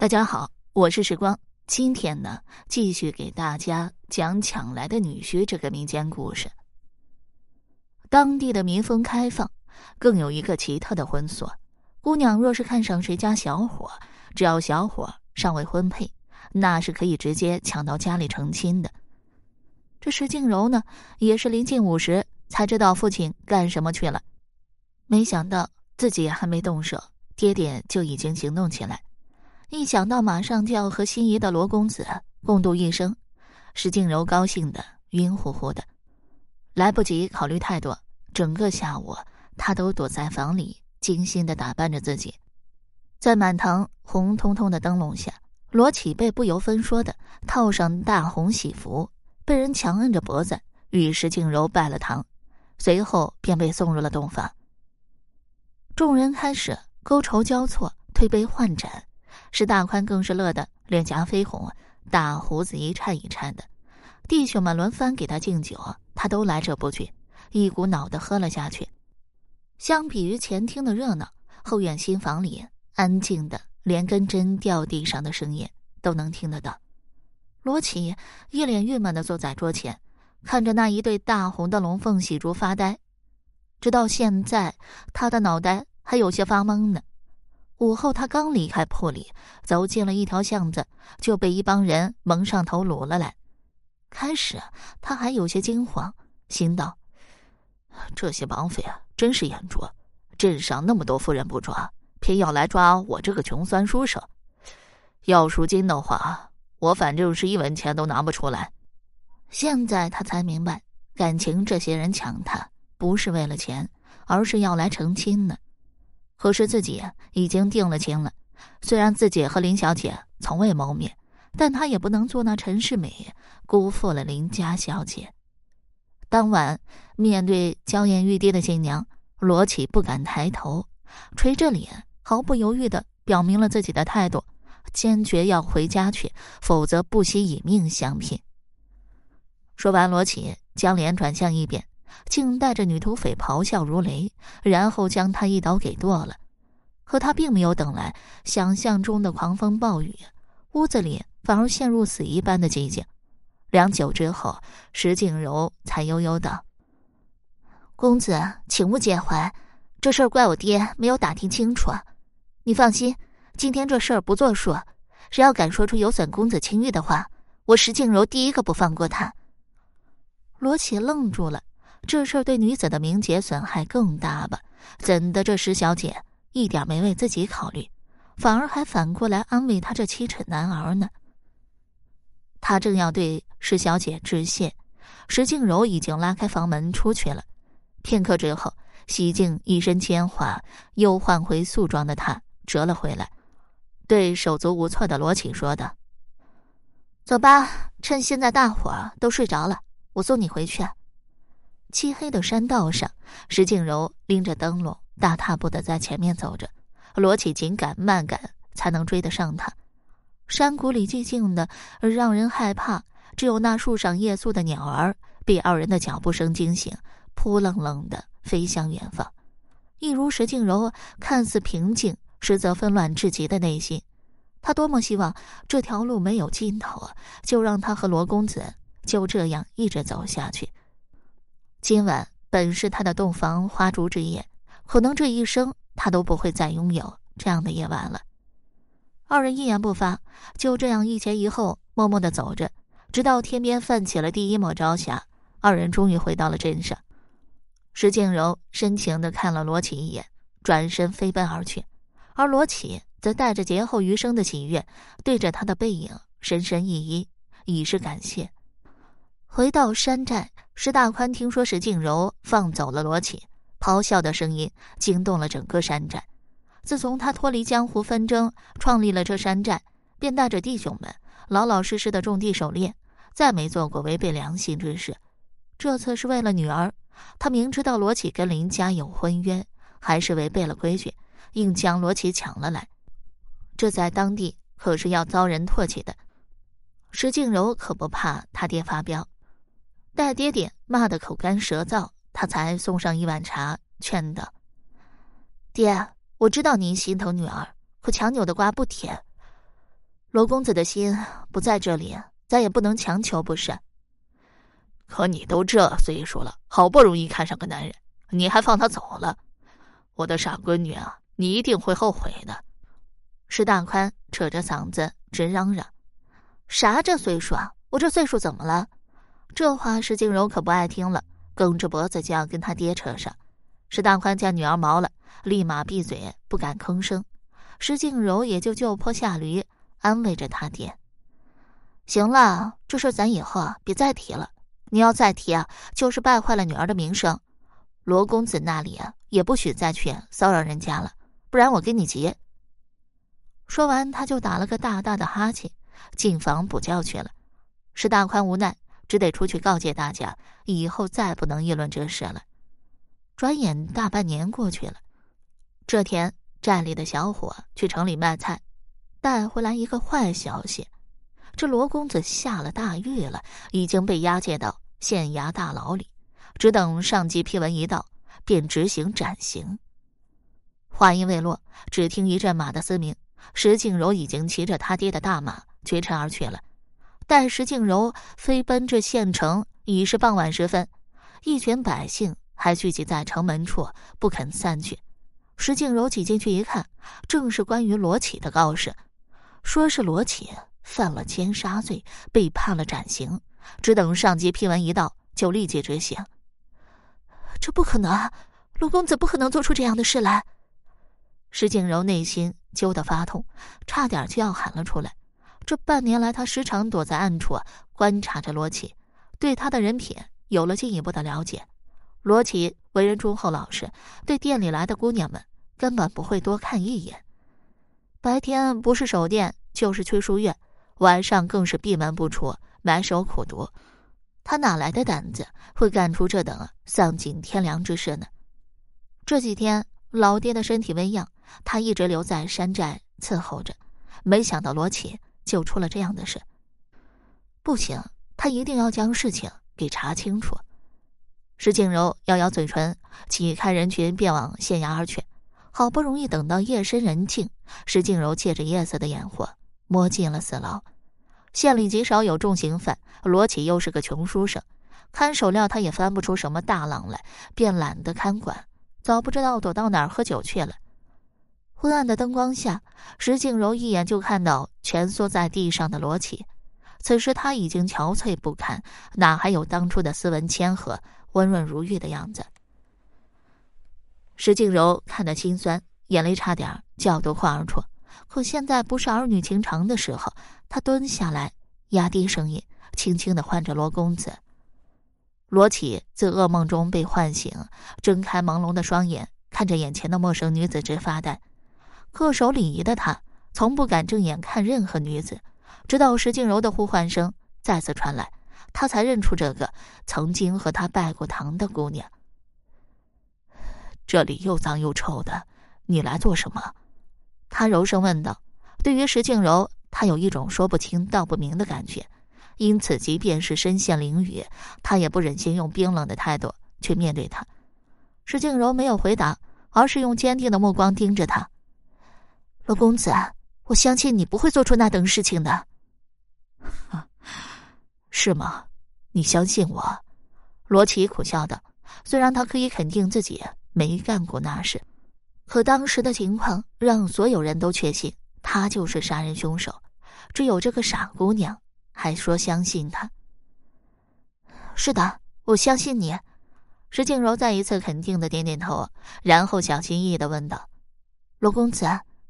大家好，我是时光。今天呢，继续给大家讲抢来的女婿这个民间故事。当地的民风开放，更有一个奇特的婚俗：姑娘若是看上谁家小伙，只要小伙尚未婚配，那是可以直接抢到家里成亲的。这石静柔呢，也是临近午时才知道父亲干什么去了，没想到自己还没动手，爹爹就已经行动起来。一想到马上就要和心仪的罗公子共度一生，石静柔高兴的晕乎乎的，来不及考虑太多。整个下午，她都躲在房里精心的打扮着自己。在满堂红彤彤的灯笼下，罗启被不由分说的套上大红喜服，被人强摁着脖子与石静柔拜了堂，随后便被送入了洞房。众人开始勾筹交错，推杯换盏。石大宽更是乐得脸颊绯红，大胡子一颤一颤的。弟兄们轮番给他敬酒，他都来者不拒，一股脑的喝了下去。相比于前厅的热闹，后院新房里安静的，连根针掉地上的声音都能听得到。罗启一脸郁闷的坐在桌前，看着那一对大红的龙凤喜烛发呆。直到现在，他的脑袋还有些发懵呢。午后，他刚离开铺里，走进了一条巷子，就被一帮人蒙上头掳了来。开始，他还有些惊慌，心道：“这些绑匪啊，真是眼拙！镇上那么多富人不抓，偏要来抓我这个穷酸书生。要赎金的话，我反正是一文钱都拿不出来。”现在他才明白，感情这些人抢他，不是为了钱，而是要来成亲呢。可是自己已经定了亲了，虽然自己和林小姐从未谋面，但他也不能做那陈世美，辜负了林家小姐。当晚面对娇艳欲滴的新娘，罗启不敢抬头，垂着脸，毫不犹豫的表明了自己的态度，坚决要回家去，否则不惜以命相拼。说完，罗启将脸转向一边。竟带着女土匪咆哮如雷，然后将他一刀给剁了。可他并没有等来想象中的狂风暴雨，屋子里反而陷入死一般的寂静。良久之后，石静柔才悠悠道：“公子，请勿介怀，这事儿怪我爹没有打听清楚。你放心，今天这事儿不作数。谁要敢说出有损公子清誉的话，我石静柔第一个不放过他。”罗启愣住了。这事儿对女子的名节损害更大吧？怎的这石小姐一点没为自己考虑，反而还反过来安慰她这七尺男儿呢？他正要对石小姐致谢，石静柔已经拉开房门出去了。片刻之后，喜静一身铅华又换回素装的她折了回来，对手足无措的罗启说道：“走吧，趁现在大伙儿都睡着了，我送你回去。”漆黑的山道上，石静柔拎着灯笼，大踏步的在前面走着。罗启紧赶慢赶，才能追得上他。山谷里寂静的让人害怕，只有那树上夜宿的鸟儿被二人的脚步声惊醒，扑棱棱的飞向远方。一如石静柔看似平静，实则纷乱至极的内心。他多么希望这条路没有尽头啊！就让他和罗公子就这样一直走下去。今晚本是他的洞房花烛之夜，可能这一生他都不会再拥有这样的夜晚了。二人一言不发，就这样一前一后，默默的走着，直到天边泛起了第一抹朝霞，二人终于回到了镇上。石静柔深情的看了罗启一眼，转身飞奔而去，而罗启则带着劫后余生的喜悦，对着他的背影深深一揖，以示感谢。回到山寨，石大宽听说石静柔放走了罗启，咆哮的声音惊动了整个山寨。自从他脱离江湖纷争，创立了这山寨，便带着弟兄们老老实实的种地狩猎，再没做过违背良心之事。这次是为了女儿，他明知道罗启跟林家有婚约，还是违背了规矩，硬将罗启抢了来。这在当地可是要遭人唾弃的。石静柔可不怕他爹发飙。待爹爹骂得口干舌燥，他才送上一碗茶，劝道：“爹，我知道您心疼女儿，可强扭的瓜不甜。罗公子的心不在这里，咱也不能强求，不是？可你都这岁数了，好不容易看上个男人，你还放他走了？我的傻闺女啊，你一定会后悔的。石大宽扯着嗓子直嚷嚷：“啥这岁数啊？我这岁数怎么了？”这话石静柔可不爱听了，梗着脖子就要跟他爹扯上。石大宽见女儿毛了，立马闭嘴，不敢吭声。石静柔也就就坡下驴，安慰着他爹：“行了，这事咱以后啊别再提了。你要再提啊，就是败坏了女儿的名声。罗公子那里啊，也不许再去骚扰人家了，不然我跟你急。”说完，他就打了个大大的哈欠，进房补觉去了。石大宽无奈，只得出去告诫大家，以后再不能议论这事了。转眼大半年过去了，这天寨里的小伙去城里卖菜，带回来一个坏消息：这罗公子下了大狱了，已经被押解到县衙大牢里，只等上级批文一到，便执行斩刑。话音未落，只听一阵马的嘶鸣。石静柔已经骑着他爹的大马绝尘而去了。待石静柔飞奔至县城，已是傍晚时分，一群百姓还聚集在城门处不肯散去。石静柔挤进去一看，正是关于罗启的告示，说是罗启犯了奸杀罪，被判了斩刑，只等上级批文一到，就立即执行。这不可能，罗公子不可能做出这样的事来。石静柔内心。揪得发痛，差点就要喊了出来。这半年来，他时常躲在暗处观察着罗琦，对他的人品有了进一步的了解。罗琦为人忠厚老实，对店里来的姑娘们根本不会多看一眼。白天不是守店，就是去书院，晚上更是闭门不出，埋首苦读。他哪来的胆子会干出这等丧尽天良之事呢？这几天，老爹的身体微恙。他一直留在山寨伺候着，没想到罗启就出了这样的事。不行，他一定要将事情给查清楚。石静柔咬咬嘴唇，挤开人群便往县衙而去。好不容易等到夜深人静，石静柔借着夜色的掩护，摸进了死牢。县里极少有重刑犯，罗启又是个穷书生，看守料他也翻不出什么大浪来，便懒得看管，早不知道躲到哪儿喝酒去了。昏暗的灯光下，石静柔一眼就看到蜷缩在地上的罗启。此时他已经憔悴不堪，哪还有当初的斯文谦和、温润如玉的样子？石静柔看得心酸，眼泪差点就要夺眶而出。可现在不是儿女情长的时候，她蹲下来，压低声音，轻轻的唤着罗公子。罗启自噩梦中被唤醒，睁开朦胧的双眼，看着眼前的陌生女子，直发呆。恪守礼仪的他，从不敢正眼看任何女子。直到石静柔的呼唤声再次传来，他才认出这个曾经和他拜过堂的姑娘。这里又脏又臭的，你来做什么？他柔声问道。对于石静柔，他有一种说不清道不明的感觉，因此即便是身陷囹圄，他也不忍心用冰冷的态度去面对他。石静柔没有回答，而是用坚定的目光盯着他。罗公子，我相信你不会做出那等事情的。是吗？你相信我？罗琦苦笑道。虽然他可以肯定自己没干过那事，可当时的情况让所有人都确信他就是杀人凶手。只有这个傻姑娘还说相信他。是的，我相信你。石静柔再一次肯定的点点头，然后小心翼翼的问道：“罗公子。”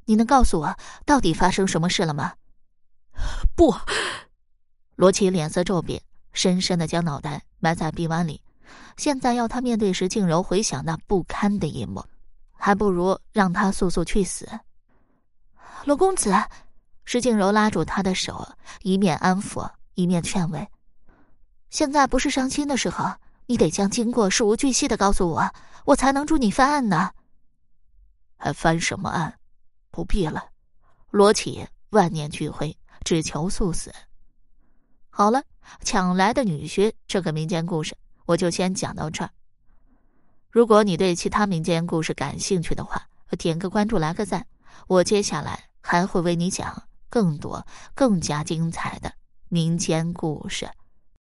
你能告诉我到底发生什么事了吗？不，罗琦脸色骤变，深深的将脑袋埋在臂弯里。现在要他面对石静柔，回想那不堪的一幕，还不如让他速速去死。罗公子，石静柔拉住他的手，一面安抚，一面劝慰：“现在不是伤心的时候，你得将经过事无巨细的告诉我，我才能助你翻案呢。”还翻什么案？不必了，罗启万念俱灰，只求速死。好了，抢来的女婿这个民间故事，我就先讲到这儿。如果你对其他民间故事感兴趣的话，点个关注，来个赞，我接下来还会为你讲更多、更加精彩的民间故事。